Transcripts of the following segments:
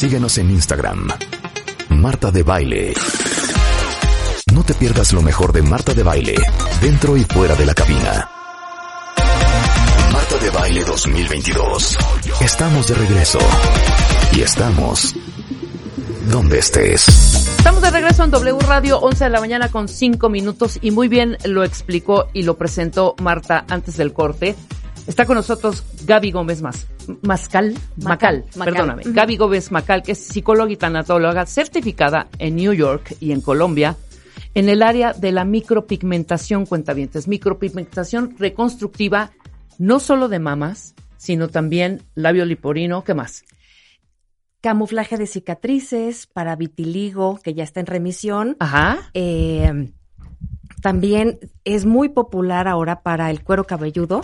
Síguenos en Instagram. Marta de Baile. No te pierdas lo mejor de Marta de Baile, dentro y fuera de la cabina. Marta de Baile 2022. Estamos de regreso. Y estamos donde estés. Estamos de regreso en W Radio, 11 de la mañana con 5 minutos y muy bien lo explicó y lo presentó Marta antes del corte. Está con nosotros Gaby Gómez Mas, Mascal, Macal, perdóname, Gaby Gómez Macal, que es psicóloga y tanatóloga certificada en New York y en Colombia en el área de la micropigmentación, cuentavientes, micropigmentación reconstructiva, no solo de mamas, sino también labio liporino, ¿qué más? camuflaje de cicatrices, para vitiligo, que ya está en remisión. Ajá. Eh, también es muy popular ahora para el cuero cabelludo.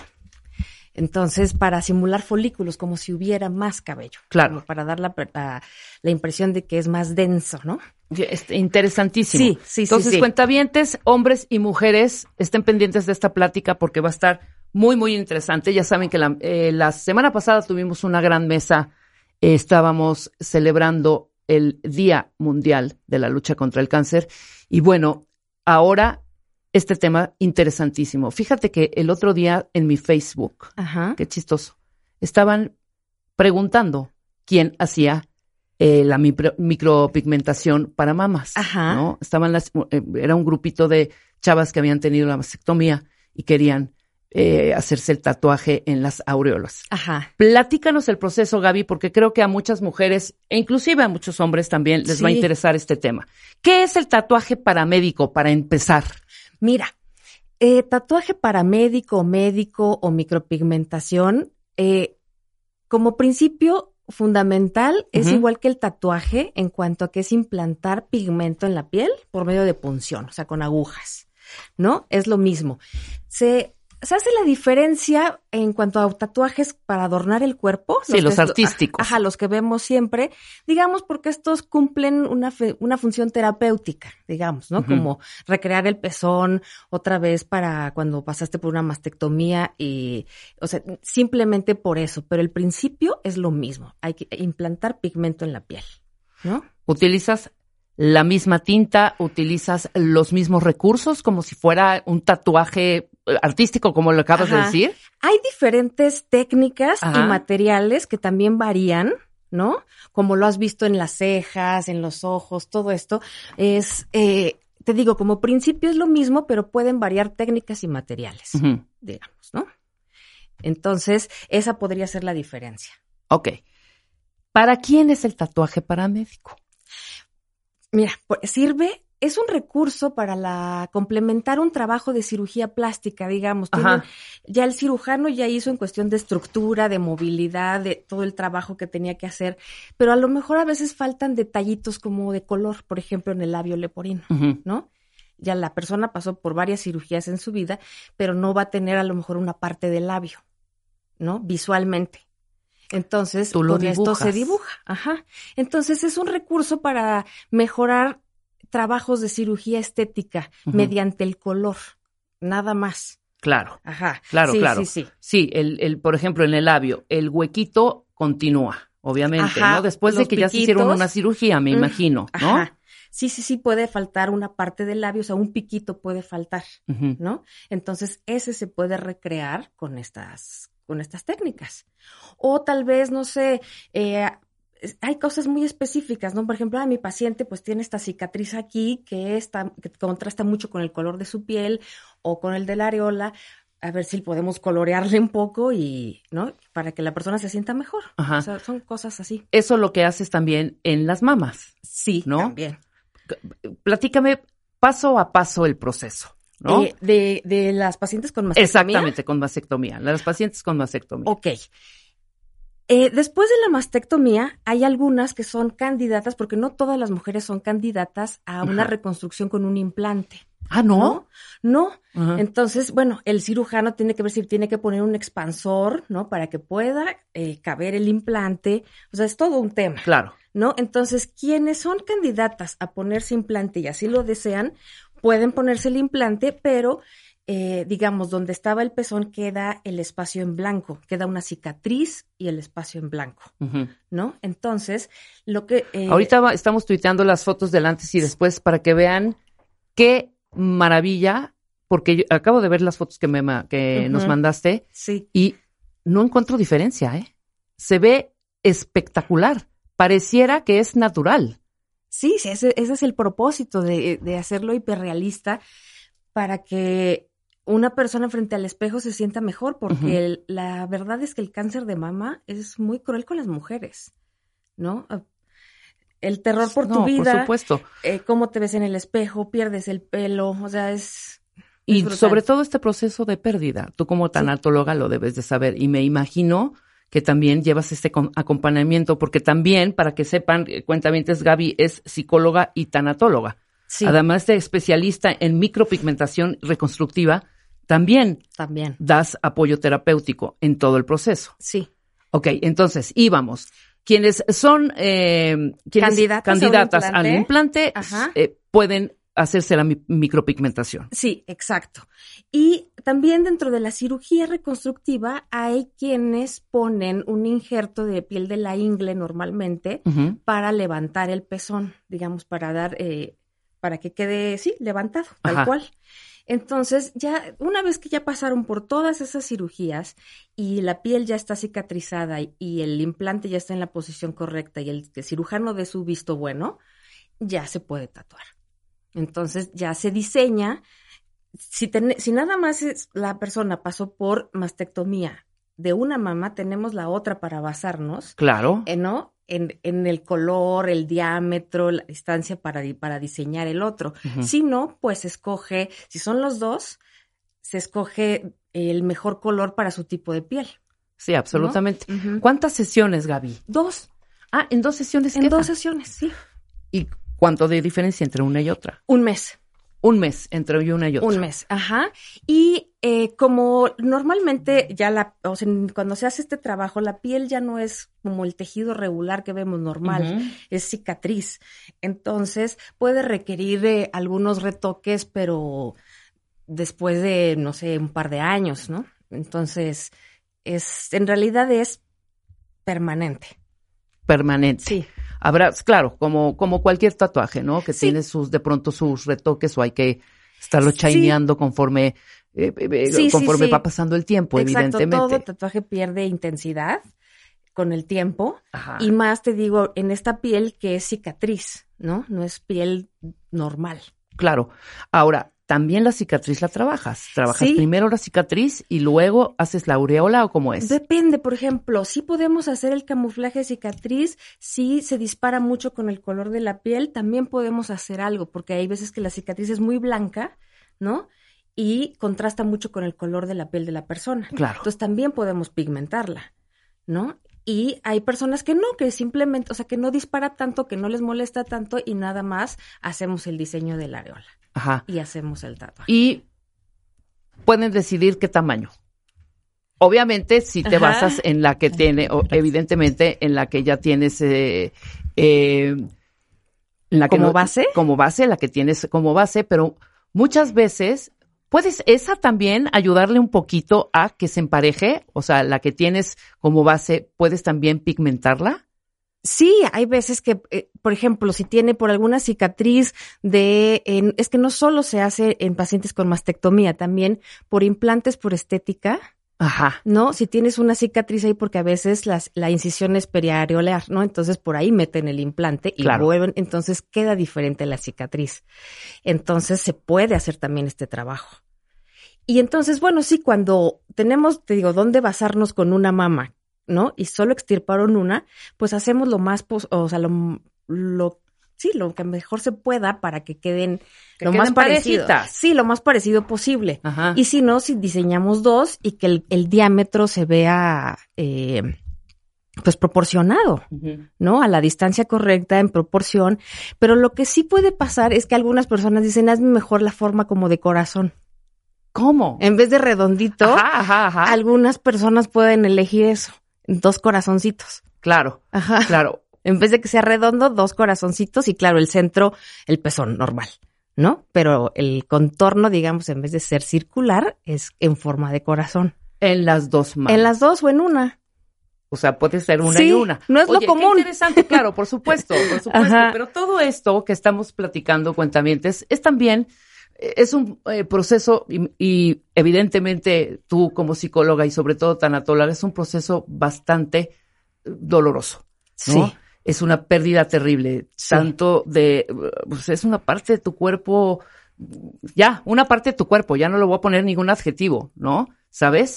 Entonces, para simular folículos, como si hubiera más cabello. Claro. Para dar la, la, la impresión de que es más denso, ¿no? Este, interesantísimo. Sí, sí, Entonces, sí, sí. cuentavientes, hombres y mujeres, estén pendientes de esta plática porque va a estar muy, muy interesante. Ya saben que la, eh, la semana pasada tuvimos una gran mesa. Eh, estábamos celebrando el Día Mundial de la Lucha contra el Cáncer. Y bueno, ahora este tema interesantísimo. Fíjate que el otro día en mi Facebook, Ajá. qué chistoso, estaban preguntando quién hacía eh, la micro- micropigmentación para mamas. Ajá. ¿no? Estaban las, eh, era un grupito de chavas que habían tenido la mastectomía y querían eh, hacerse el tatuaje en las aureolas. Ajá. Platícanos el proceso, Gaby, porque creo que a muchas mujeres, e inclusive a muchos hombres también, les va a interesar este tema. ¿Qué es el tatuaje paramédico para empezar? Mira, eh, tatuaje para médico, médico o micropigmentación, eh, como principio fundamental es igual que el tatuaje en cuanto a que es implantar pigmento en la piel por medio de punción, o sea, con agujas, ¿no? Es lo mismo. Se, se hace la diferencia en cuanto a tatuajes para adornar el cuerpo. Sí, los artísticos. Ajá, los que vemos siempre, digamos, porque estos cumplen una, fe- una función terapéutica, digamos, ¿no? Como recrear el pezón otra vez para cuando pasaste por una mastectomía y, o sea, simplemente por eso, pero el principio es lo mismo, hay que implantar pigmento en la piel, ¿no? ¿Utilizas la misma tinta? ¿Utilizas los mismos recursos como si fuera un tatuaje artístico, como lo acabas de decir? Hay diferentes técnicas Ajá. y materiales que también varían, ¿no? Como lo has visto en las cejas, en los ojos, todo esto es, eh, te digo, como principio es lo mismo, pero pueden variar técnicas y materiales, digamos, ¿no? Entonces, esa podría ser la diferencia. Ok. ¿Para quién es el tatuaje paramédico? Mira, pues, sirve, es un recurso para la complementar un trabajo de cirugía plástica, digamos. Ya el cirujano ya hizo en cuestión de estructura, de movilidad, de todo el trabajo que tenía que hacer, pero a lo mejor a veces faltan detallitos como de color, por ejemplo, en el labio leporino. ¿no? Ya la persona pasó por varias cirugías en su vida, pero no va a tener a lo mejor una parte del labio, ¿no? Visualmente. Entonces, Tú lo con esto se dibuja. Ajá. Entonces, es un recurso para mejorar trabajos de cirugía estética mediante el color, nada más. Claro, Ajá. claro, Sí, claro. Sí, sí. Sí, el, el, por ejemplo, en el labio, el huequito continúa, obviamente, Ajá, ¿no? Después de que ya se hicieron una cirugía, me Mm, imagino, ¿no? Ajá. Sí, sí, sí, puede faltar una parte del labio, o sea, un piquito puede faltar. ¿no? Entonces, ese se puede recrear con estas, con estas técnicas. O tal vez, no sé, eh, hay cosas muy específicas, ¿no? Por ejemplo, ah, mi paciente pues tiene esta cicatriz aquí que, está, que contrasta mucho con el color de su piel o con el de la areola. A ver si podemos colorearle un poco y, ¿no? Para que la persona se sienta mejor. Ajá. O sea, son cosas así. Eso lo que haces también en las mamas. Sí, ¿No? también. Platícame paso a paso el proceso, ¿no? Eh, de, de las pacientes con mastectomía. Exactamente, con mastectomía. Las pacientes con mastectomía. Ok. Eh, después de la mastectomía, hay algunas que son candidatas, porque no todas las mujeres son candidatas a una Ajá. reconstrucción con un implante. ah, ¿no? No. Entonces, bueno, el cirujano tiene que ver si tiene que poner un expansor, ¿no? Para que pueda eh, caber el implante. O sea, es todo un tema. Claro. ¿no? Entonces, quienes son candidatas a ponerse implante y así lo desean, pueden ponerse el implante, pero eh, digamos, donde estaba el pezón queda el espacio en blanco, queda una cicatriz y el espacio en blanco. ¿no? Entonces, lo que... eh, Ahorita va- estamos tuiteando las fotos del antes y después para que vean qué maravilla, porque yo acabo de ver las fotos que, me, que nos mandaste Sí, y no encuentro diferencia, ¿eh? Se ve espectacular. Pareciera que es natural. sí, sí, ese, ese es el propósito de, de hacerlo hiperrealista para que una persona frente al espejo se sienta mejor, porque el- la verdad es que el cáncer de mama es muy cruel con las mujeres, ¿no? El terror por tu no, vida, por supuesto. eh, cómo te ves en el espejo, pierdes el pelo, o sea, es... Y brutal. sobre todo este proceso de pérdida. Tú como tanatóloga lo debes de saber. Y me imagino que también llevas este acompañamiento, porque también, para que sepan, eh, cuentamientos, Gaby es psicóloga y tanatóloga. Sí, Además de especialista en micropigmentación reconstructiva, también también, das apoyo terapéutico en todo el proceso. sí. Ok, entonces, íbamos. Quienes son eh, quienes- Candidatas candidatas al implante. eh, pueden hacerse la mi- micropigmentación. Sí, exacto. Y también dentro de la cirugía reconstructiva hay quienes ponen un injerto de piel de la ingle normalmente para levantar el pezón, digamos, para dar, eh, para que quede, sí, levantado, tal Ajá. cual. Entonces, ya, una vez que ya pasaron por todas esas cirugías y la piel ya está cicatrizada y, y el implante ya está en la posición correcta y el, el cirujano de su visto bueno, ya se puede tatuar. Entonces, ya se diseña. Si, ten- si nada más es- la persona pasó por mastectomía de una mama, tenemos la otra para basarnos Claro. eh, ¿no? En, en el color, el diámetro, la distancia para, para diseñar el otro. Ujú. Si no, pues escoge, si son los dos, se escoge el mejor color para su tipo de piel. Sí, absolutamente. ¿Cuántas sesiones, Gaby? Dos, Ah, en dos sesiones en dos sesiones, sí. ¿Y cuánto de diferencia entre una y otra? Un mes. Un mes entre una y otra. Un mes, ajá. Y eh, como normalmente ya la, o sea, cuando se hace este trabajo, la piel ya no es como el tejido regular que vemos normal. Es cicatriz. Entonces puede requerir eh, algunos retoques, pero después de, no sé, un par de años, ¿no? Entonces, es, en realidad es permanente. Permanente. Sí. Habrá, claro, como, como cualquier tatuaje, ¿no? Que Sí. tiene sus, de pronto sus retoques o hay que estarlo chaineando conforme, eh, eh, Sí, sí, conforme va pasando el tiempo, Exacto, evidentemente. todo tatuaje pierde intensidad con el tiempo Ajá. y más te digo, en esta piel que es cicatriz, ¿no? No es piel normal. Claro. Ahora, también la cicatriz la trabajas. Trabajas Sí. primero la cicatriz y luego haces la aureola o cómo es. Depende, por ejemplo, si podemos hacer el camuflaje de cicatriz, si se dispara mucho con el color de la piel, también podemos hacer algo, porque hay veces que la cicatriz es muy blanca, ¿no? Y contrasta mucho con el color de la piel de la persona. Claro. Entonces también podemos pigmentarla, ¿no? Y hay personas que no, que simplemente, o sea, que no dispara tanto, que no les molesta tanto y nada más hacemos el diseño de la areola Ajá. y hacemos el tatuaje. Y pueden decidir qué tamaño. Obviamente, si te Ajá. basas en la que tiene, o evidentemente, en la que ya tienes, eh, eh, en la que ¿Como no- base? Como base, la que tienes como base, pero muchas veces puedes esa también ayudarle un poquito a que se empareje, o sea, la que tienes como base, puedes también pigmentarla. Sí, hay veces que, eh, por ejemplo, si tiene por alguna cicatriz de, es que no solo se hace en pacientes con mastectomía, también por implantes por estética, Ajá. ¿no? Si tienes una cicatriz ahí, porque a veces las, la incisión es periareolar, ¿no? Entonces por ahí meten el implante y Claro. vuelven, entonces queda diferente la cicatriz. Entonces se puede hacer también este trabajo. Y entonces, bueno, sí, cuando tenemos, te digo, dónde basarnos con una mama, ¿no? Y solo extirparon una, pues hacemos lo más, pos- o sea, lo, lo, sí, lo que mejor se pueda para que queden Que lo queden más parecido. Sí, lo más parecido posible. Ajá. Y si no, si diseñamos dos y que el, el diámetro se vea, eh, pues proporcionado. ¿no? A la distancia correcta, en proporción. Pero lo que sí puede pasar es que algunas personas dicen, hazme mejor la forma como de corazón. ¿Cómo? En vez de redondito, Ajá, ajá, ajá. algunas personas pueden elegir eso, dos corazoncitos. Claro, Ajá. claro. En vez de que sea redondo, dos corazoncitos y claro, el centro, el pezón normal, ¿no? Pero el contorno, digamos, en vez de ser circular, es en forma de corazón. En las dos manos. En las dos o en una. O sea, puede ser una Sí, y una. no es lo común. Qué interesante, claro, por supuesto, por supuesto. Ajá. Pero todo esto que estamos platicando, cuentamientos, es también, es un eh, proceso y, y evidentemente tú como psicóloga y sobre todo tanatóloga, es un proceso bastante doloroso. ¿no? Sí. Es una pérdida terrible, Sí. tanto de, pues es una parte de tu cuerpo, ya, una parte de tu cuerpo, ya no le voy a poner ningún adjetivo, ¿no? ¿Sabes?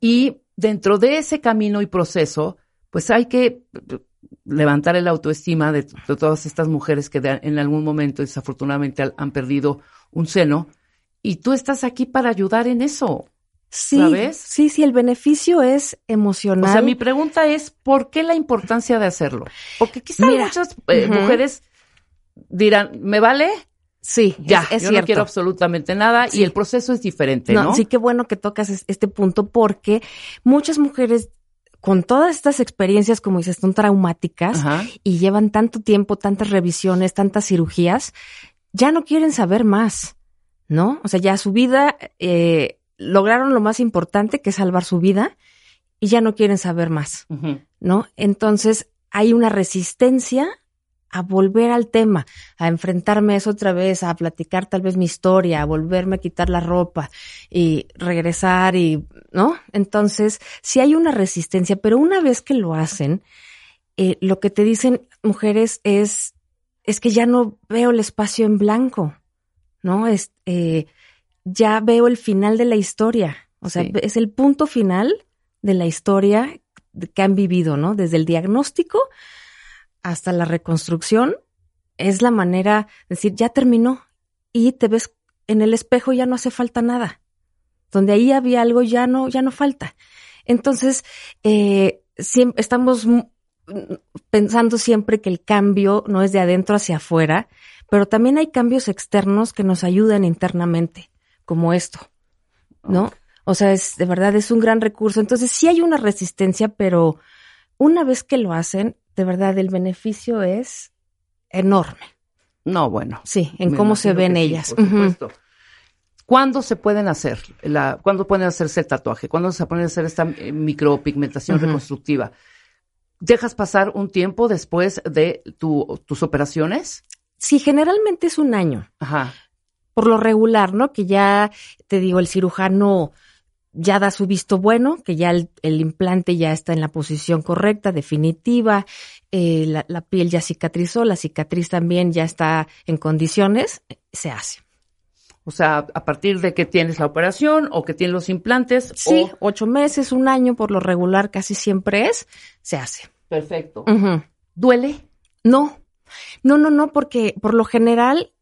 Y dentro de ese camino y proceso, pues hay que levantar el autoestima de, de todas estas mujeres que de- en algún momento desafortunadamente han perdido un seno. Y tú estás aquí para ayudar en eso. Sí, ¿Sabes? sí, sí, el beneficio es emocional. O sea, mi pregunta es, ¿por qué la importancia de hacerlo? Porque quizá Mira, muchas eh, mujeres dirán, ¿me vale? sí, Ya, es, es yo cierto. no quiero absolutamente nada Sí. y el proceso es diferente, ¿no? No, sí, qué bueno que tocas es- este punto porque muchas mujeres con todas estas experiencias, como dices, son traumáticas Ajá. y llevan tanto tiempo, tantas revisiones, tantas cirugías, ya no quieren saber más, ¿no? O sea, ya su vida, eh, lograron lo más importante, que es salvar su vida, y ya no quieren saber más. ¿no? Entonces, hay una resistencia a volver al tema, a enfrentarme a eso otra vez, a platicar tal vez mi historia, a volverme a quitar la ropa y regresar y, ¿no? Entonces, sí hay una resistencia, pero una vez que lo hacen, eh, lo que te dicen mujeres es, es que ya no veo el espacio en blanco, ¿no? Es, eh, ya veo el final de la historia, o sea, Sí. es el punto final de la historia que han vivido, ¿no? Desde el diagnóstico hasta la reconstrucción, es la manera de decir, ya terminó y te ves en el espejo ya no hace falta nada. Donde ahí había algo, ya no, ya no falta. Entonces, eh, siem- estamos pensando siempre que el cambio no es de adentro hacia afuera, pero también hay cambios externos que nos ayudan internamente, como esto, ¿no? O sea, es de verdad es un gran recurso. Entonces, sí hay una resistencia, pero una vez que lo hacen, de verdad el beneficio es enorme. No, bueno. Sí, en cómo se ven sí, ellas. por supuesto. ¿Cuándo se pueden hacer? La, ¿Cuándo pueden hacerse el tatuaje? ¿Cuándo se pueden hacer esta eh, micropigmentación reconstructiva? ¿Dejas pasar un tiempo después de tu- tus operaciones? Sí, generalmente es un año. Ajá. por lo regular, ¿no? Que ya, te digo, el cirujano ya da su visto bueno, que ya el, el implante ya está en la posición correcta, definitiva, eh, la, la piel ya cicatrizó, la cicatriz también ya está en condiciones, se hace. O sea, a partir de que tienes la operación o que tienes los implantes. Sí, o- ocho meses, un año, por lo regular casi siempre es, se hace. Perfecto. ¿Duele? No, no, no, no, porque por lo general,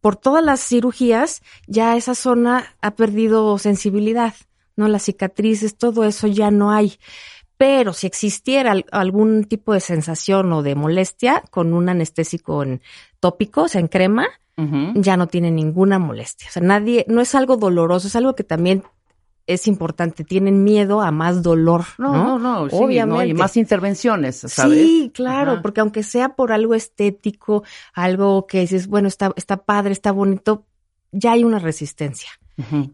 por todas las cirugías, ya esa zona ha perdido sensibilidad, ¿no? Las cicatrices, todo eso ya no hay. Pero si existiera al- algún tipo de sensación o de molestia con un anestésico en tópico, o sea, en crema, ya no tiene ninguna molestia. O sea, nadie, no es algo doloroso, es algo que también es importante. Tienen miedo a más dolor, No, ¿no? no, no. sí, ¿no? Obviamente. Y más intervenciones, ¿sabes? Sí, claro, Ajá. porque aunque sea por algo estético, algo que dices, bueno, está, está padre, está bonito, ya hay una resistencia.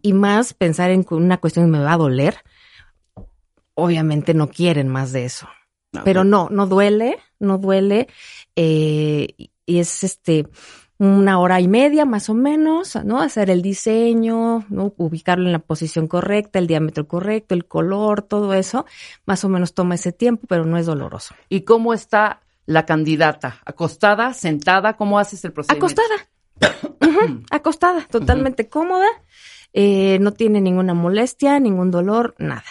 Y más pensar en una cuestión que me va a doler, obviamente no quieren más de eso. No, Pero no, no duele, no duele. eh, y es este una hora y media más o menos, ¿no? Hacer el diseño, ¿no? Ubicarlo en la posición correcta, el diámetro correcto, el color, todo eso, más o menos toma ese tiempo, pero no es doloroso. ¿Y cómo está la candidata? ¿Acostada? ¿Sentada? ¿Cómo haces el procedimiento? Acostada. Acostada, totalmente cómoda. eh, no tiene ninguna molestia, ningún dolor, nada.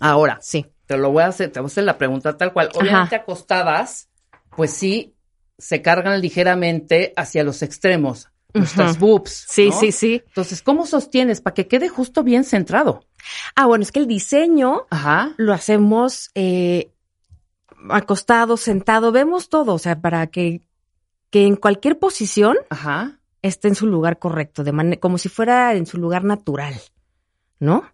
Ahora, Sí. te lo voy a hacer, te voy a hacer la pregunta tal cual. Obviamente acostadas, pues sí, se cargan ligeramente hacia los extremos, nuestras Ujú. boobs. Sí, ¿no? sí, sí. Entonces, ¿cómo sostienes para que quede justo bien centrado? Ah, bueno, es que el diseño Ajá. lo hacemos eh, acostado, sentado, vemos todo, o sea, para que, que en cualquier posición Ajá. esté en su lugar correcto, de como si fuera en su lugar natural, ¿no?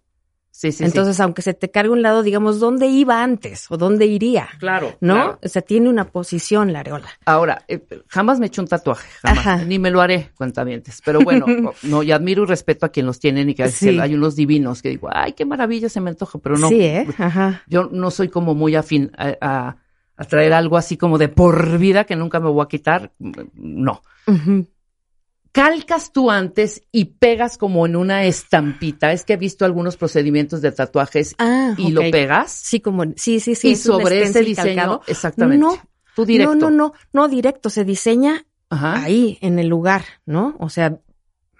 Sí, sí, Entonces, aunque se te cargue un lado, digamos, ¿dónde iba antes o dónde iría? Claro. ¿No? claro. O sea, tiene una posición la areola. Ahora, eh, jamás me he hecho un tatuaje, jamás. Ajá. Ni me lo haré, cuentamientos. Pero bueno, no, y admiro y respeto a quien los tienen y que Sí. hay unos divinos que digo, ay, qué maravilla, se me antoja, pero no. Sí, ¿eh? Ajá. Yo no soy como muy afín a, a- a traer algo así como de por vida que nunca me voy a quitar. No. Ujú. Calcas tú antes y pegas como en una estampita. Es que he visto algunos procedimientos de tatuajes Ah, y lo pegas. Sí, como, sí, sí, sí. y es sobre ese diseño, calcado. exactamente. No, tú directo. No, no, no, no directo, se diseña Ajá. ahí, en el lugar, ¿no? O sea,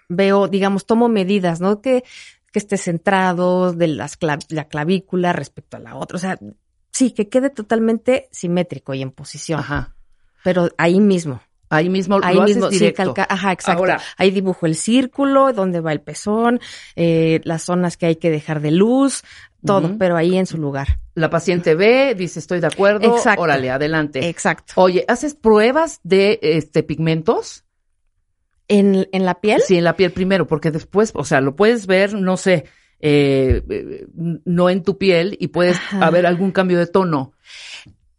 veo, digamos, tomo medidas, ¿no? Que, que esté centrado de las cla- la clavícula respecto a la otra. O sea, sí, que quede totalmente simétrico y en posición. Ajá. Pero ahí mismo. Ahí mismo Ahí lo mismo, haces sí, directo. calca, ajá, exacto. Ahora- ahí dibujo el círculo, dónde va el pezón, eh, las zonas que hay que dejar de luz, todo, pero ahí en su lugar. La paciente ve, dice estoy de acuerdo, Exacto. órale, adelante. Exacto. Oye, ¿haces pruebas de este pigmentos? En, en la piel, Sí, en la piel primero, porque después, o sea, lo puedes ver, no sé, eh, eh, no en tu piel y puedes Ajá. haber algún cambio de tono.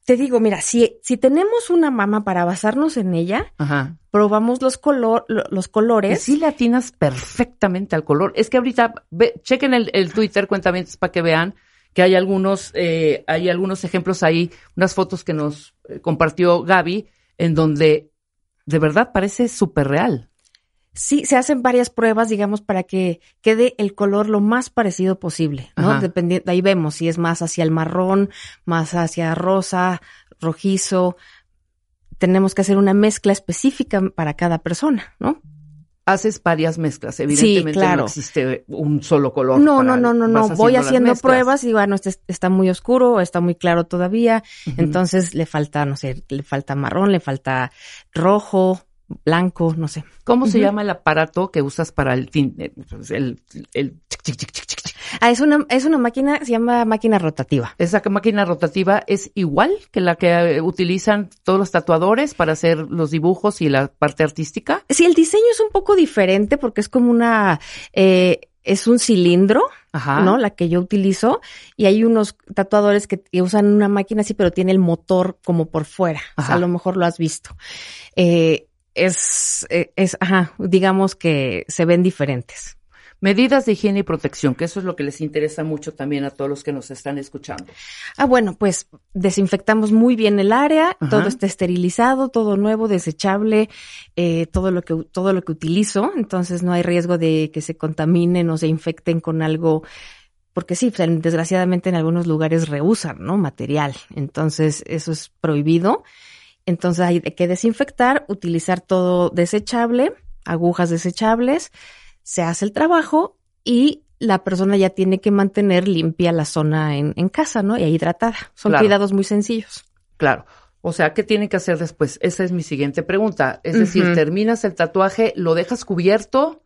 Te digo, mira, si, si tenemos una mama para basarnos en ella, Ajá. probamos los, color, lo- los Y colores. sí le atinas perfectamente al color. Es que ahorita, ve- chequen el, el Twitter, cuentamientos, para que vean que hay algunos, eh, hay algunos ejemplos ahí, unas fotos que nos eh, compartió Gaby, en donde de verdad parece súper real. Sí, se hacen varias pruebas, digamos, para que quede el color lo más parecido posible, ¿no? Dependiendo, ahí vemos si es más hacia el marrón, más hacia rosa, rojizo. Tenemos que hacer una mezcla específica para cada persona, ¿no? Haces varias mezclas, evidentemente claro. no existe un solo color. No, para- no, no, no, no. Voy haciendo pruebas y bueno, este es- está muy oscuro, está muy claro todavía. Entonces le falta, no sé, le falta marrón, le falta rojo, blanco, no sé. ¿Cómo se llama el aparato que usas para el tin- eh, pues, el, el chic? Ah, es una, es una máquina, se llama máquina rotativa. Esa máquina rotativa es igual que la que eh, utilizan todos los tatuadores para hacer los dibujos y la parte artística. Sí, el diseño es un poco diferente porque es como una, eh, es un cilindro, Ajá. ¿no? La que yo utilizo. Y hay unos tatuadores que, que usan una máquina así, pero tiene el motor como por fuera. O sea, Ajá. a lo mejor lo has visto. Eh, es, eh, es, ajá, digamos que se ven diferentes. Medidas de higiene y protección, que eso es lo que les interesa mucho también a todos los que nos están escuchando. Ah, bueno, pues desinfectamos muy bien el área, Ajá. todo está esterilizado, todo nuevo, desechable, eh, todo lo que todo lo que utilizo, entonces no hay riesgo de que se contaminen o se infecten con algo, porque sí, pues, desgraciadamente en algunos lugares rehusan, ¿no? Material, entonces eso es prohibido. Entonces hay que desinfectar, utilizar todo desechable, agujas desechables, se hace el trabajo y la persona ya tiene que mantener limpia la zona en, en casa, ¿no? Y hidratada. Son Claro. cuidados muy sencillos. Claro. O sea, ¿qué tienen que hacer después? Esa es mi siguiente pregunta. Es decir, terminas el tatuaje, ¿lo dejas cubierto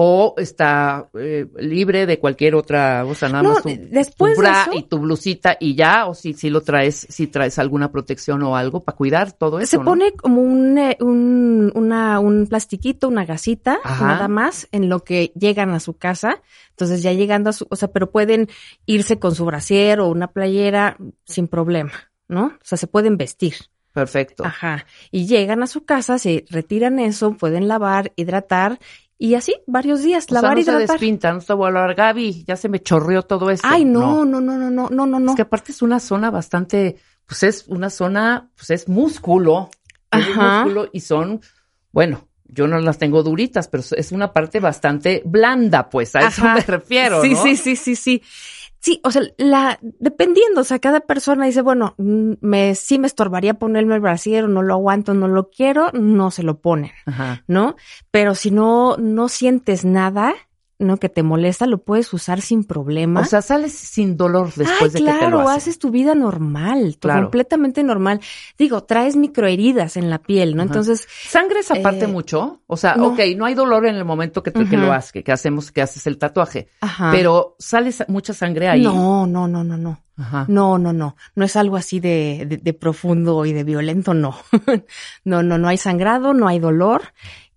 o está eh, libre de cualquier otra, o sea, nada No, más tu, después tu de bra eso- y tu blusita y ya? ¿O si, si lo traes, si traes alguna protección o algo para cuidar todo eso? Se ¿no? pone como un, eh, un, una, un plastiquito, una gasita, Ajá. nada más, en lo que llegan a su casa. Entonces ya llegando a su, o sea, pero pueden irse con su brasier o una playera sin problema, ¿no? O sea, se pueden vestir. Perfecto. Ajá. Y llegan a su casa, se retiran eso, pueden lavar, hidratar y así, varios días, lavar o sea, no y tratar. se despinta, no se va a hablar, Gaby, ya se me chorreó todo esto. Ay, no, no, no, no, no, no, no. no. Es que aparte es una zona bastante, pues es una zona, pues es músculo. Ajá. Es músculo y son, bueno, yo no las tengo duritas, pero es una parte bastante blanda, pues, a eso me refiero, Sí, sí, sí, sí, sí. Sí, o sea, la, dependiendo, o sea, cada persona dice, bueno, mm, me, sí me estorbaría ponerme el brasier, no lo aguanto, no lo quiero, no se lo ponen, Ajá. ¿no? Pero si no, no sientes nada, ¿no? Que te molesta, lo puedes usar sin problema. O sea, sales sin dolor después Ay, de que te claro, lo hacen. haces tu vida normal, Claro. completamente normal. Digo, traes microheridas en la piel, ¿no? Ajá. Entonces, ¿Sangres aparte Eh, mucho? O sea, no. ok, no hay dolor en el momento que, te- que lo haces, que, que hacemos, que haces el tatuaje, ajá. pero sale sa- mucha sangre ahí. No, no, no, no, no. Ajá. No, no, no. No es algo así de, de, de profundo y de violento, no. no, no, no hay sangrado, no hay dolor.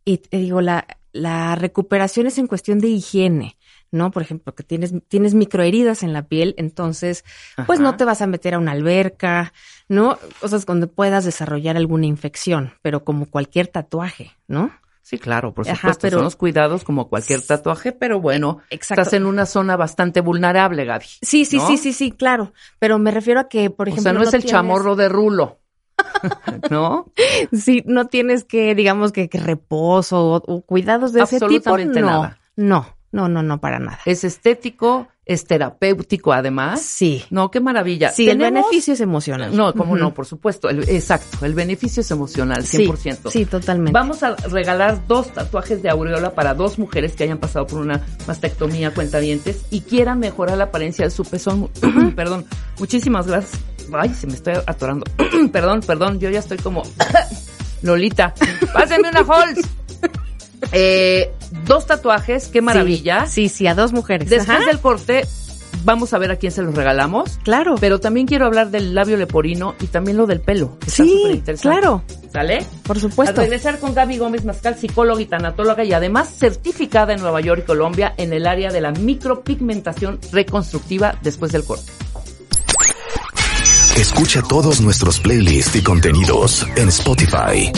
Y te digo, la, la recuperación es en cuestión de higiene, ¿no? Por ejemplo, que tienes, tienes microheridas en la piel, entonces, pues no Ajá. te vas a meter a una alberca, ¿no? Cosas donde puedas desarrollar alguna infección, pero como cualquier tatuaje, ¿no? Sí, claro, por Ajá, supuesto. pero- Son los cuidados como cualquier tatuaje, pero bueno, Exacto. estás en una zona bastante vulnerable, Gaby. Sí, sí, ¿no? sí, sí, sí, claro. Pero me refiero a que, por O ejemplo. sea, no es el tienes- chamorro de rulo. ¿No? Sí, no tienes que, digamos que, que reposo o, o cuidados de ese tipo. Absolutamente No, nada. no, no, no, no, para nada. Es estético, es terapéutico además. Sí. No, qué maravilla. Sí, el beneficio es emocional. No, cómo no, por supuesto. El- exacto, el beneficio es emocional, 100%. Sí, sí, totalmente. Vamos a regalar dos tatuajes de aureola para dos mujeres que hayan pasado por una mastectomía cuentavientes y quieran mejorar la apariencia de su pezón. perdón. Muchísimas gracias. Ay, se me estoy atorando. perdón, perdón, yo ya estoy como Lolita. Pásenme una Halls. Eh, dos tatuajes, qué maravilla. Sí, sí, a dos mujeres. Después Ajá. del corte, vamos a ver a quién se los regalamos. Claro. Pero también quiero hablar del labio leporino y también lo del pelo. que está sí, superinteresante. claro, ¿Sale? por Al supuesto. regresar con Gaby Gómez Mascal, psicóloga y tanatóloga y además certificada en Nueva York y Colombia en el área de la micropigmentación reconstructiva después del corte. Escucha todos nuestros playlists y contenidos en Spotify.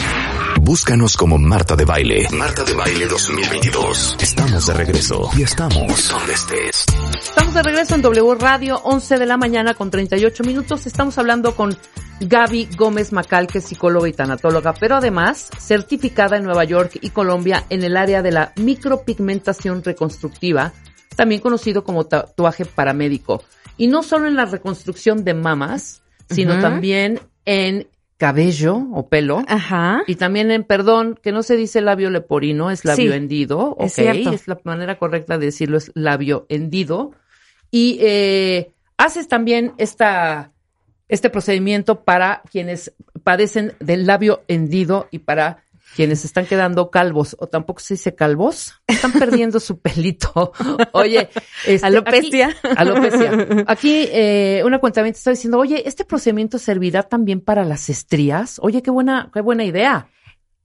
Búscanos como Marta de Baile. Marta de Baile 2022. Estamos de regreso y estamos donde estés. Estamos de regreso en W Radio, 11 de la mañana con 38 minutos. Estamos hablando con Gaby Gómez Macal, que es psicóloga y tanatóloga, pero además certificada en Nueva York y Colombia en el área de la micropigmentación reconstructiva, también conocido como tatuaje paramédico. Y no solo en la reconstrucción de mamas, sino también en cabello o pelo. Ajá. Y también en, perdón, que no se dice labio leporino, es labio Sí, hendido, es ok, cierto. es la manera correcta de decirlo, es labio hendido. Y eh, haces también esta, este procedimiento para quienes padecen del labio hendido y para quienes están quedando calvos, o tampoco se dice calvos, están perdiendo su pelito. Oye, este, Alopecia. Aquí, alopecia. Aquí eh, una cuenta está diciendo, oye, ¿este procedimiento servirá también para las estrías? Oye, qué buena, qué buena idea.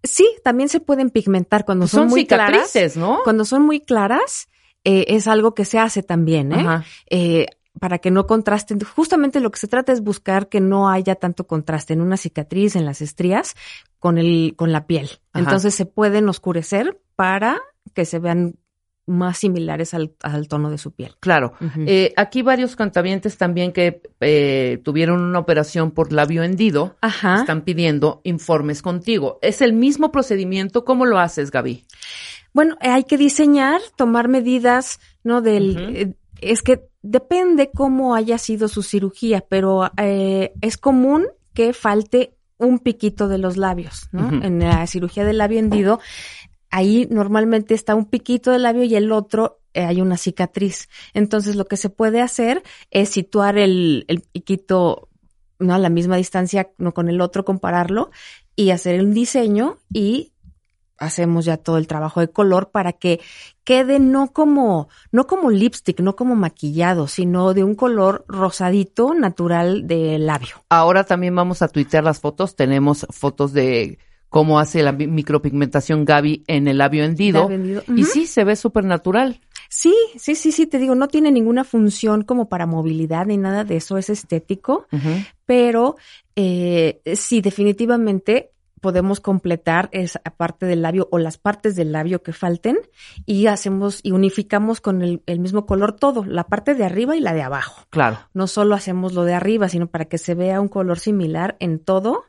Sí, también se pueden pigmentar cuando Pues son, son muy claras. cicatrices, ¿no? Cuando son muy claras, eh, es algo que se hace también, ¿eh? Ajá. Eh, para que no contrasten. Justamente lo que se trata es buscar que no haya tanto contraste en una cicatriz, en las estrías, con el, con la piel. Ajá. Entonces se pueden oscurecer para que se vean más similares al, al tono de su piel. Claro. Eh, aquí varios cantavientes también que eh, tuvieron una operación por labio hendido Ajá. están pidiendo informes contigo. ¿Es el mismo procedimiento? ¿Cómo lo haces, Gaby? Bueno, eh, hay que diseñar, tomar medidas, ¿no? Del, eh, es que depende cómo haya sido su cirugía, pero eh, es común que falte un piquito de los labios, ¿no? En la cirugía del labio hendido, ahí normalmente está un piquito del labio y el otro eh, hay una cicatriz. Entonces, lo que se puede hacer es situar el, el piquito, ¿no? A la misma distancia, no con el otro, compararlo y hacer un diseño y hacemos ya todo el trabajo de color para que quede no como, no como lipstick, no como maquillado, sino de un color rosadito natural de labio. Ahora también vamos a tuitear las fotos. Tenemos fotos de cómo hace la mi- micropigmentación Gaby en el labio hendido. Y sí, se ve súper natural. Sí, sí, sí, sí, te digo, no tiene ninguna función como para movilidad ni nada de eso, es estético, pero eh, sí, definitivamente podemos completar esa parte del labio o las partes del labio que falten y hacemos y unificamos con el, el mismo color todo, la parte de arriba y la de abajo. Claro. no solo hacemos lo de arriba, sino para que se vea un color similar en todo,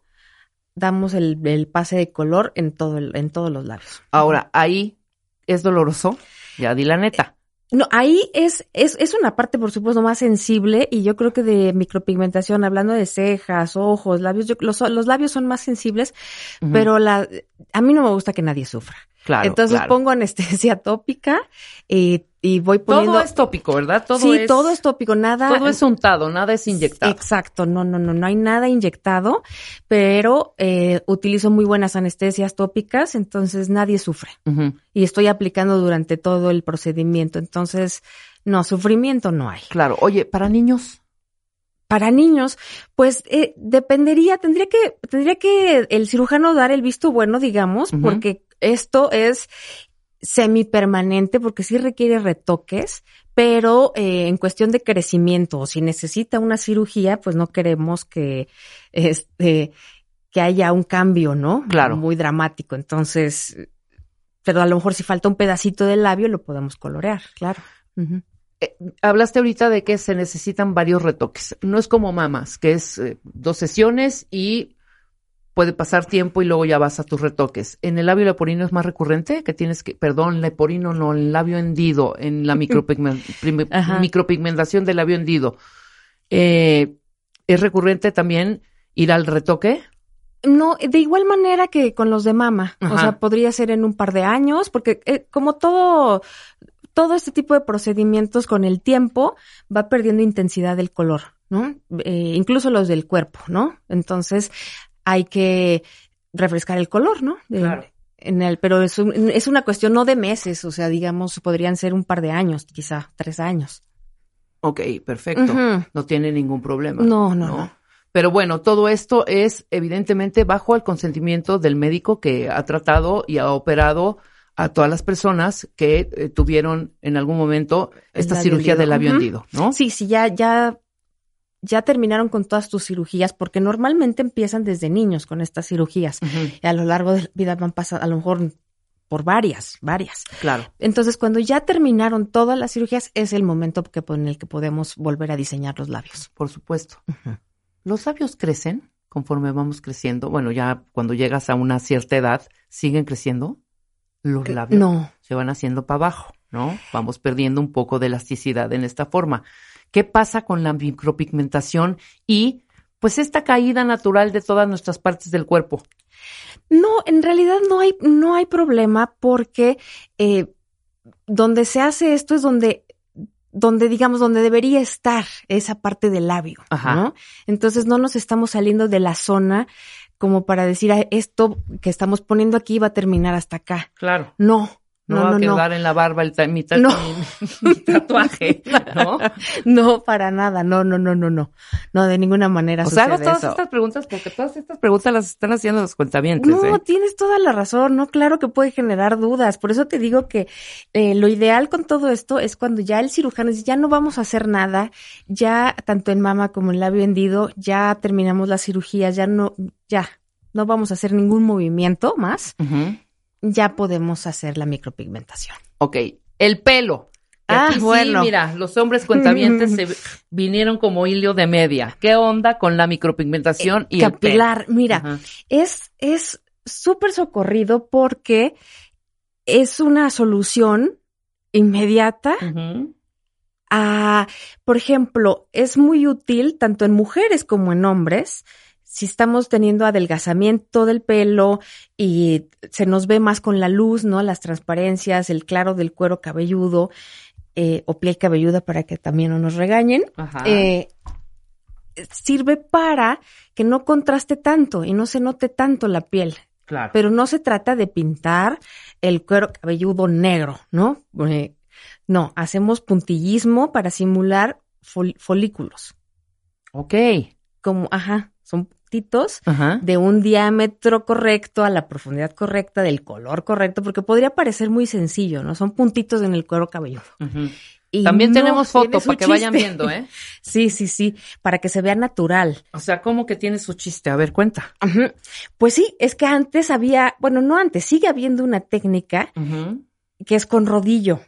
damos el, el pase de color en todo el- en todos los labios. Ahora, ahí es doloroso. Ya di la neta. No, ahí es, es, es una parte, por supuesto, más sensible y yo creo que de micropigmentación, hablando de cejas, ojos, labios, yo- los, los labios son más sensibles, pero la, a mí no me gusta que nadie sufra. Claro. Entonces claro. pongo anestesia tópica y, y voy poniendo... Todo es tópico, ¿verdad? Todo sí, es, todo es tópico, nada... Todo es untado, nada es inyectado. Exacto, no, no, no, no hay nada inyectado, pero eh, utilizo muy buenas anestesias tópicas, entonces nadie sufre. Y estoy aplicando durante todo el procedimiento, entonces no, sufrimiento no hay. Claro. Oye, para niños. Para niños, pues eh, dependería, tendría que, tendría que el cirujano dar el visto bueno, digamos, porque esto es semipermanente porque sí requiere retoques, pero eh, en cuestión de crecimiento o si necesita una cirugía, pues no queremos que este que haya un cambio, ¿no? Claro. Muy dramático. Entonces, pero a lo mejor si falta un pedacito del labio lo podemos colorear, claro. Eh, hablaste ahorita de que se necesitan varios retoques. No es como mamas, que es eh, dos sesiones y puede pasar tiempo y luego ya vas a tus retoques. En el labio leporino es más recurrente, que tienes que, perdón, leporino no, el labio hendido, en la prim- micropigmentación del labio hendido. Eh, ¿Es recurrente también ir al retoque? No, de igual manera que con los de mama. Ajá. O sea, podría ser en un par de años, porque eh, como todo, todo este tipo de procedimientos con el tiempo va perdiendo intensidad del color, ¿no? Eh, incluso los del cuerpo, ¿no? Entonces hay que refrescar el color, ¿no? De- Claro. En el, pero es, un- es una cuestión no de meses, o sea, digamos, podrían ser un par de años, quizá tres años. Ok, perfecto. No tiene ningún problema. No, no, no. Pero bueno, todo esto es evidentemente bajo el consentimiento del médico que ha tratado y ha operado a todas las personas que eh, tuvieron en algún momento esta cirugía del labio hendido, ¿no? Sí, sí, ya, ya, ya terminaron con todas tus cirugías, porque normalmente empiezan desde niños con estas cirugías. Y a lo largo de la vida van pasando, a lo mejor por varias, varias. Claro. Entonces, cuando ya terminaron todas las cirugías, es el momento que, en el que podemos volver a diseñar los labios. Por supuesto. Los labios crecen conforme vamos creciendo. Bueno, ya cuando llegas a una cierta edad, siguen creciendo los labios. No. se van haciendo para abajo, ¿no? Vamos perdiendo un poco de elasticidad en esta forma. ¿Qué pasa con la micropigmentación y pues esta caída natural de todas nuestras partes del cuerpo? No, en realidad no hay, no hay problema porque eh, donde se hace esto es donde, donde digamos, donde debería estar esa parte del labio, Ajá. ¿no? Entonces no nos estamos saliendo de la zona como para decir, "Ah, esto que estamos poniendo aquí va a terminar hasta acá. Claro. No, No, no, va no, a no. quedar en la barba el mi, ta- No. mi- mi tatuaje, ¿no? No, para nada, no, no, no, no, no. No, de ninguna manera O sea, hago todas eso. estas preguntas porque todas estas preguntas las están haciendo los cuentavientes, No, ¿eh? tienes toda la razón, no, claro que puede generar dudas. Por eso te digo que eh, lo ideal con todo esto es cuando ya el cirujano dice, ya no vamos a hacer nada, ya tanto en mama como en labio hendido, ya terminamos la cirugía, ya no, ya, no vamos a hacer ningún movimiento más, Ujú. Ya podemos hacer la micropigmentación. Ok, el pelo. Que Ah, aquí sí, mira, los hombres cuentavientes se vinieron como hilo de media. ¿Qué onda con la micropigmentación y el pelo? Capilar, mira, Ajá. es, es súper socorrido porque es una solución inmediata Ujú. a, por ejemplo, es muy útil tanto en mujeres como en hombres. Si estamos teniendo adelgazamiento del pelo y se nos ve más con la luz, ¿no? Las transparencias, el claro del cuero cabelludo eh, o piel cabelluda para que también no nos regañen. Ajá. eh, sirve para que no contraste tanto y no se note tanto la piel. claro. Pero no se trata de pintar el cuero cabelludo negro, ¿no? Eh, no, hacemos puntillismo para simular fol- folículos. ok. Como, ajá, son puntitos Ajá. de un diámetro correcto a la profundidad correcta, del color correcto, porque podría parecer muy sencillo, ¿no? Son puntitos en el cuero cabelludo. Y También no, tenemos fotos para que vayan viendo, ¿eh? Sí, sí, sí, para que se vea natural. O sea, ¿cómo que tiene su chiste? A ver, cuenta. Pues sí, es que antes había, bueno, no antes, sigue habiendo una técnica que es con rodillo.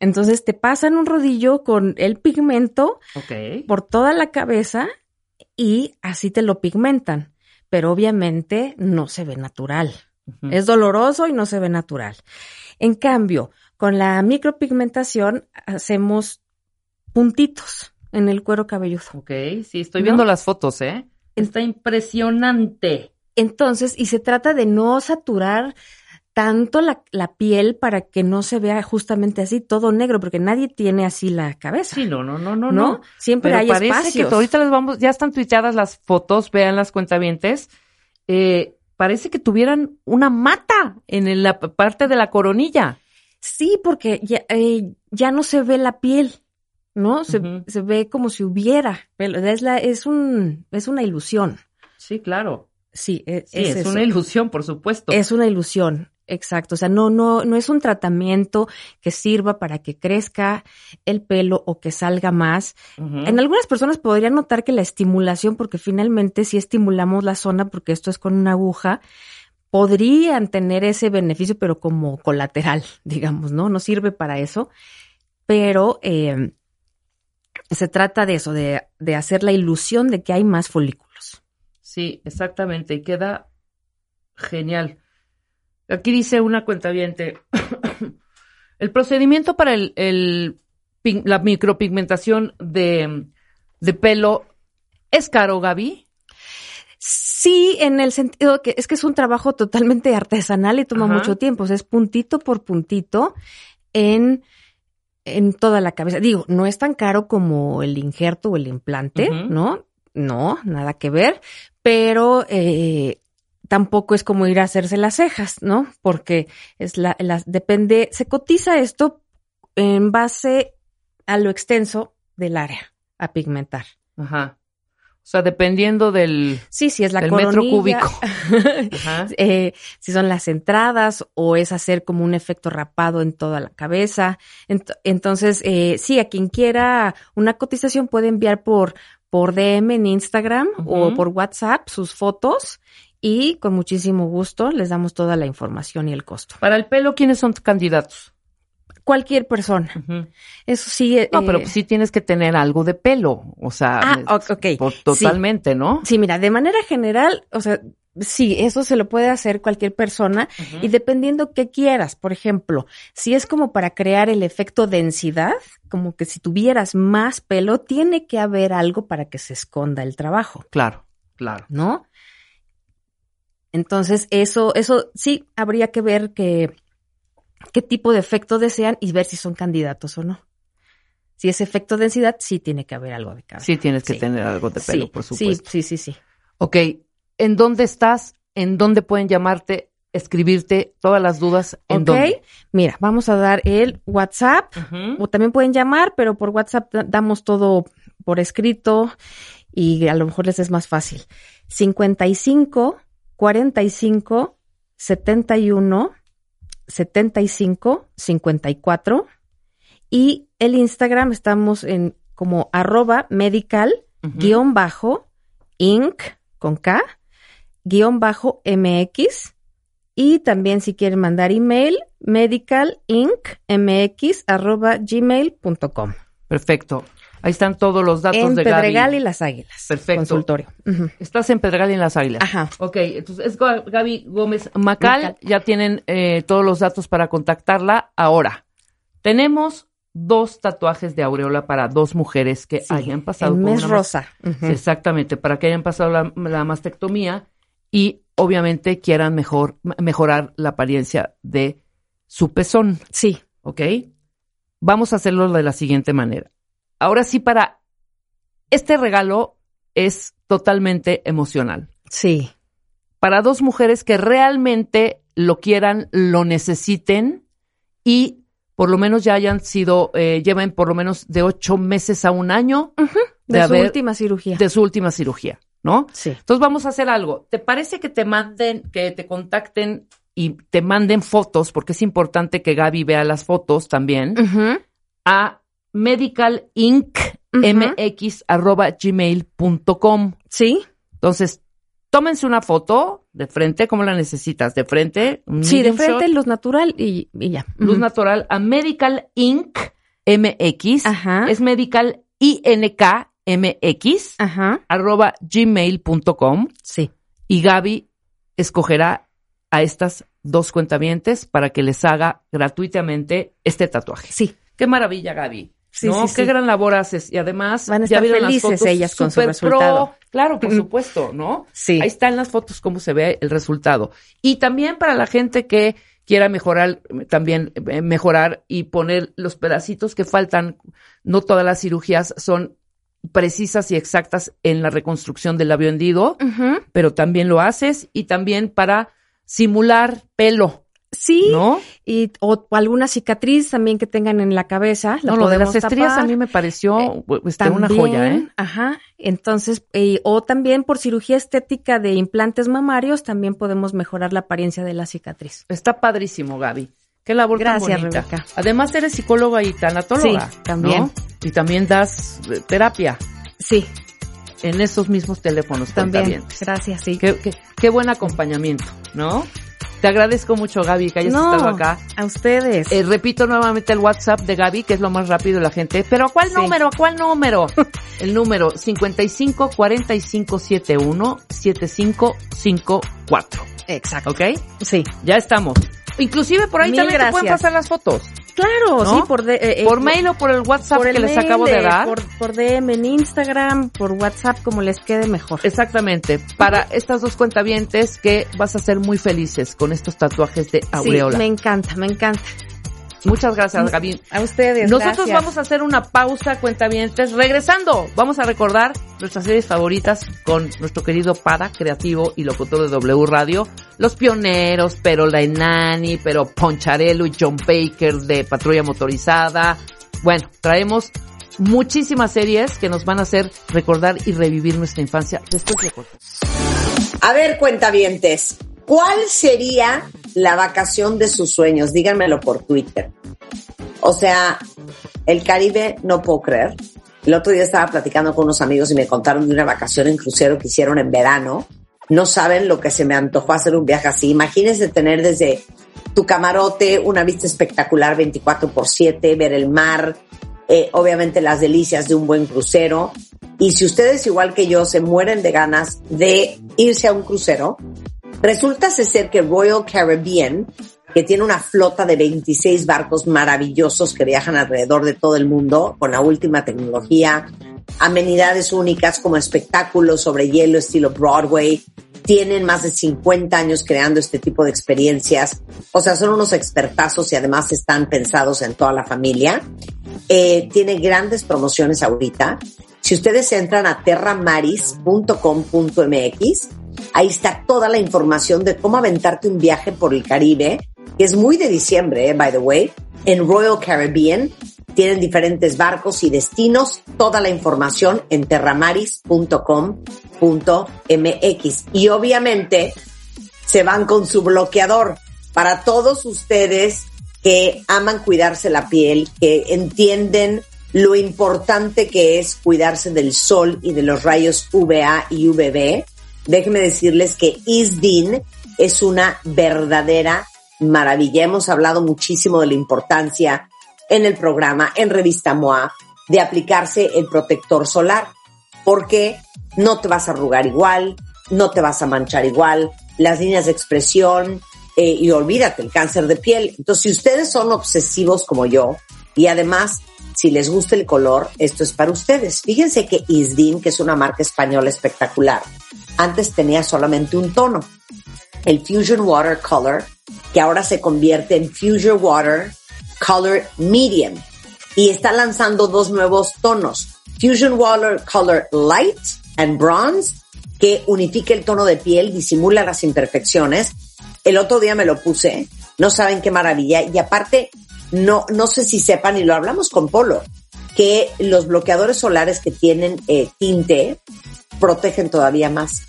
Entonces te pasan un rodillo con el pigmento por toda la cabeza y así te lo pigmentan. Pero obviamente no se ve natural. Es doloroso y no se ve natural. En cambio, con la micropigmentación hacemos puntitos en el cuero cabelludo. Ok, sí, estoy ¿No? viendo las fotos, ¿eh? Está impresionante. Entonces, y se trata de no saturar tanto la, la piel para que no se vea justamente así todo negro, porque nadie tiene así la cabeza. Sí, no, no, no, no, ¿no? Siempre Pero hay parece espacios. que ahorita les vamos, ya están tuiteadas las fotos, vean las cuentavientes. Eh, parece que tuvieran una mata en la parte de la coronilla. Sí, porque ya, eh, ya no se ve la piel, ¿no? Se, se ve como si hubiera. Es, la, es, un, es una ilusión. Sí, claro. Sí, e- Sí, es, una ilusión, por supuesto. Es una ilusión, exacto. O sea, no, no, no es un tratamiento que sirva para que crezca el pelo o que salga más. En algunas personas podrían notar que la estimulación, porque finalmente si estimulamos la zona, porque esto es con una aguja, podrían tener ese beneficio, pero como colateral, digamos, ¿no? No sirve para eso. Pero eh, se trata de eso, de, de hacer la ilusión de que hay más folículos. Sí, exactamente. Y queda genial. Aquí dice una cuentaviente. el procedimiento para el, la micropigmentación de, de pelo es caro, Gaby. Sí, en el sentido que es que es un trabajo totalmente artesanal y toma Ajá. mucho tiempo. O sea, es puntito por puntito en, en toda la cabeza. Digo, no es tan caro como el injerto o el implante. ¿no? No, nada que ver. Pero eh, tampoco es como ir a hacerse las cejas, ¿no? Porque es la, la- depende, se cotiza esto en base a lo extenso del área a pigmentar. Ajá. O sea, dependiendo del, Sí, sí, es la del metro cúbico. Ajá. eh, si son las entradas o es hacer como un efecto rapado en toda la cabeza. Ent- entonces, eh, sí, a quien quiera una cotización puede enviar por, por DM en Instagram o por WhatsApp sus fotos y con muchísimo gusto les damos toda la información y el costo. Para el pelo, ¿quiénes son candidatos? Cualquier persona. Eso sí. eh, No, pero sí tienes que tener algo de pelo. O sea, Ah, me- ok, ok. por- totalmente, ¿no? Sí, mira, de manera general, o sea, sí, eso se lo puede hacer cualquier persona y dependiendo qué quieras. Por ejemplo, si es como para crear el efecto densidad, como que si tuvieras más pelo, tiene que haber algo para que se esconda el trabajo, Claro, claro. ¿no? Entonces, eso, eso sí habría que ver que, qué tipo de efecto desean y ver si son candidatos o no. Si es efecto densidad, sí tiene que haber algo de cabello. Sí tienes que Sí. tener algo de pelo, sí, por sí, supuesto. sí, sí, sí. Ok, ¿en dónde estás? ¿En dónde pueden llamarte, escribirte todas las dudas? ¿En ok, dónde? mira, vamos a dar el WhatsApp o también pueden llamar, pero por WhatsApp da- damos todo por escrito y a lo mejor les es más fácil. 55 45 71 75 54 y el Instagram estamos en como arroba medical guion bajo inc con K guion bajo MX y también si quieren mandar email medicalincmx arroba gmail.com Perfecto. Ahí están todos los datos en de Pedregal Gaby. y Las Águilas. Perfecto. Consultorio. Estás en Pedregal y en Las Águilas. Ajá. Ok, entonces es Ga- Gaby Gómez Macal. Macal. Ya tienen eh, todos los datos para contactarla. Ahora, tenemos dos tatuajes de aureola para dos mujeres que Sí, hayan pasado el mes rosa. Exactamente, para que hayan pasado la, la mastectomía y obviamente quieran mejor, mejorar la apariencia de su pezón, Sí. ¿ok? Vamos a hacerlo de la siguiente manera. Ahora sí, para este regalo es totalmente emocional. Sí. Para dos mujeres que realmente lo quieran, lo necesiten y por lo menos ya hayan sido, eh, lleven por lo menos de ocho meses a un año De, de su haber- última cirugía. de su última cirugía, ¿no? Sí. Entonces vamos a hacer algo. ¿Te parece que te manden, que te contacten y te manden fotos, porque es importante que Gaby vea las fotos también, Ujú. a medicalincmx.gmail.com. Sí. Entonces, tómense una foto de frente, ¿cómo la necesitas? ¿De frente? Sí, de frente, shot, luz natural y, y ya. luz natural, a Medical Inc. MX. Ajá. Es Medical INK MX. Ajá. arroba gmail.com Sí. y Gaby escogerá a estas dos cuentavientes para que les haga gratuitamente este tatuaje. Sí. Qué maravilla, Gaby. Sí, ¿no? sí, Qué sí. gran labor haces. Y además, Van a ya estar las felices fotos ellas con su resultado. pro. Claro, por supuesto, ¿no? Sí. Ahí están las fotos, cómo se ve el resultado. Y también para la gente que quiera mejorar, también eh, mejorar y poner los pedacitos que faltan. No todas las cirugías son precisas y exactas en la reconstrucción del labio hendido, pero también lo haces y también para simular pelo. Sí, ¿no? y o alguna cicatriz también que tengan en la cabeza. La no, lo de las estrías tapar. a mí me pareció Eh, este, una joya, ¿eh? Ajá. Entonces, eh, o también por cirugía estética de implantes mamarios, también podemos mejorar la apariencia de la cicatriz. Está padrísimo, Gaby. Qué labor Gracias, tan bonita. Rebeca. Además, eres psicóloga y tanatóloga. Sí, también. ¿no? Y también das eh, terapia Sí, en esos mismos teléfonos también. Gracias, sí. Qué, qué, qué buen acompañamiento, ¿no? Te agradezco mucho, Gaby, que hayas no, estado acá. a ustedes. Eh, repito nuevamente el WhatsApp de Gaby, que es lo más rápido de la gente. Pero ¿a cuál Sí. número? ¿A cuál número? el número 55 45 71 7554. Exacto. ¿Ok? Sí. Ya estamos. Inclusive por ahí Mil también te pueden pasar las fotos. Claro, ¿No? sí, por, de- eh, eh, por mail o por el WhatsApp por el que les acabo de dar. Por, por DM en Instagram, por WhatsApp, como les quede mejor. Exactamente. Para estas dos cuentavientes que vas a ser muy felices con estos tatuajes de aureola. Sí, me encanta, me encanta. Muchas gracias, Gaby. A ustedes. Nosotros gracias. vamos a hacer una pausa, cuentavientes. Regresando, vamos a recordar nuestras series favoritas con nuestro querido Pada, creativo y locutor de W Radio. Los pioneros, pero la Enani, pero Poncharelo y John Baker de Patrulla Motorizada. Bueno, traemos muchísimas series que nos van a hacer recordar y revivir nuestra infancia después de. A ver, cuentavientes, ¿cuál sería la vacación de sus sueños? Díganmelo por Twitter. O sea, el Caribe no puedo creer. El otro día estaba platicando con unos amigos y me contaron de una vacación en crucero que hicieron en verano. No saben lo que se me antojó hacer un viaje así. Imagínense tener desde tu camarote una vista espectacular 24 por 7, ver el mar, eh, obviamente las delicias de un buen crucero. Y si ustedes, igual que yo, se mueren de ganas de irse a un crucero, resulta ser que Royal Caribbean, que tiene una flota de 26 barcos maravillosos que viajan alrededor de todo el mundo con la última tecnología, amenidades únicas como espectáculos sobre hielo estilo Broadway, tienen más de 50 años creando este tipo de experiencias, o sea, son unos expertazos y además están pensados en toda la familia. Eh, tiene grandes promociones ahorita. Si ustedes entran a terramaris.com.mx, ahí está toda la información de cómo aventarte un viaje por el Caribe, que es muy de diciembre, eh, by the way, en Royal Caribbean. Tienen diferentes barcos y destinos, toda la información en terramaris.com.mx. Y obviamente se van con su bloqueador. Para todos ustedes que aman cuidarse la piel, que entienden lo importante que es cuidarse del sol y de los rayos UVA y UVB, déjenme decirles que ISDIN es una verdadera maravilla. Hemos hablado muchísimo de la importancia en el programa, en Revista MOA, de aplicarse el protector solar, porque no te vas a arrugar igual, no te vas a manchar igual, las líneas de expresión, eh, y olvídate, el cáncer de piel. Entonces, si ustedes son obsesivos como yo, y además, si les gusta el color, esto es para ustedes. Fíjense que Isdin, que es una marca española espectacular, antes tenía solamente un tono, el Fusion Water Color, que ahora se convierte en Fusion Water Color Medium. Y está lanzando dos nuevos tonos, Fusion Water Color Light and Bronze, que unifica el tono de piel, disimula las imperfecciones. El otro día me lo puse, no saben qué maravilla. Y aparte, no, no sé si sepan, y lo hablamos con Polo, que los bloqueadores solares que tienen eh, tinte protegen todavía más.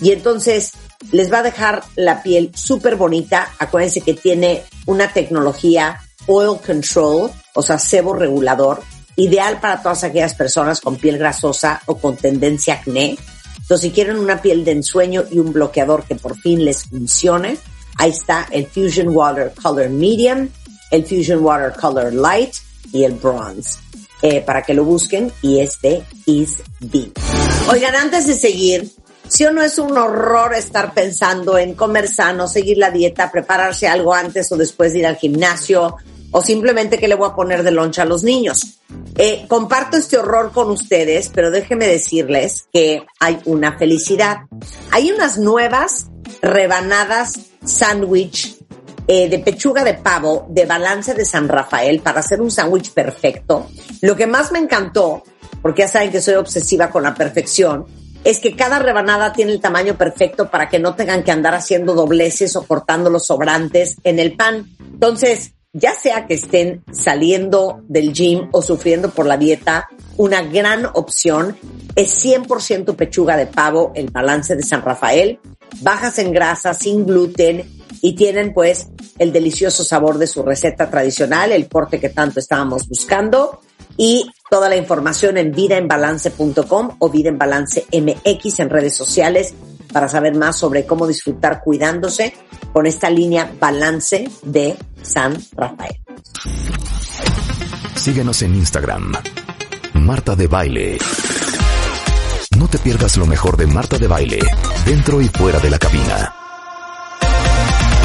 Y entonces les va a dejar la piel súper bonita. Acuérdense que tiene una tecnología oil control, o sea, sebo regulador, ideal para todas aquellas personas con piel grasosa o con tendencia acné. Entonces, si quieren una piel de ensueño y un bloqueador que por fin les funcione, ahí está el Fusion Water Color Medium, el Fusion Water Color Light y el Bronze. Eh, para que lo busquen y este is B. Oigan, antes de seguir, si o no es un horror estar pensando en comer sano, seguir la dieta, prepararse algo antes o después de ir al gimnasio, o simplemente que le voy a poner de loncha a los niños. Eh, comparto este horror con ustedes, pero déjenme decirles que hay una felicidad. Hay unas nuevas rebanadas sándwich eh, de pechuga de pavo de balance de San Rafael para hacer un sándwich perfecto. Lo que más me encantó, porque ya saben que soy obsesiva con la perfección, es que cada rebanada tiene el tamaño perfecto para que no tengan que andar haciendo dobleces o cortando los sobrantes en el pan. Entonces, ya sea que estén saliendo del gym o sufriendo por la dieta, una gran opción es 100% pechuga de pavo, el balance de San Rafael, bajas en grasa, sin gluten y tienen pues el delicioso sabor de su receta tradicional, el corte que tanto estábamos buscando y toda la información en vidaenbalance.com o Vida en MX en redes sociales para saber más sobre cómo disfrutar cuidándose con esta línea Balance de San Rafael. Síguenos en Instagram. Marta de Baile. No te pierdas lo mejor de Marta de Baile, dentro y fuera de la cabina.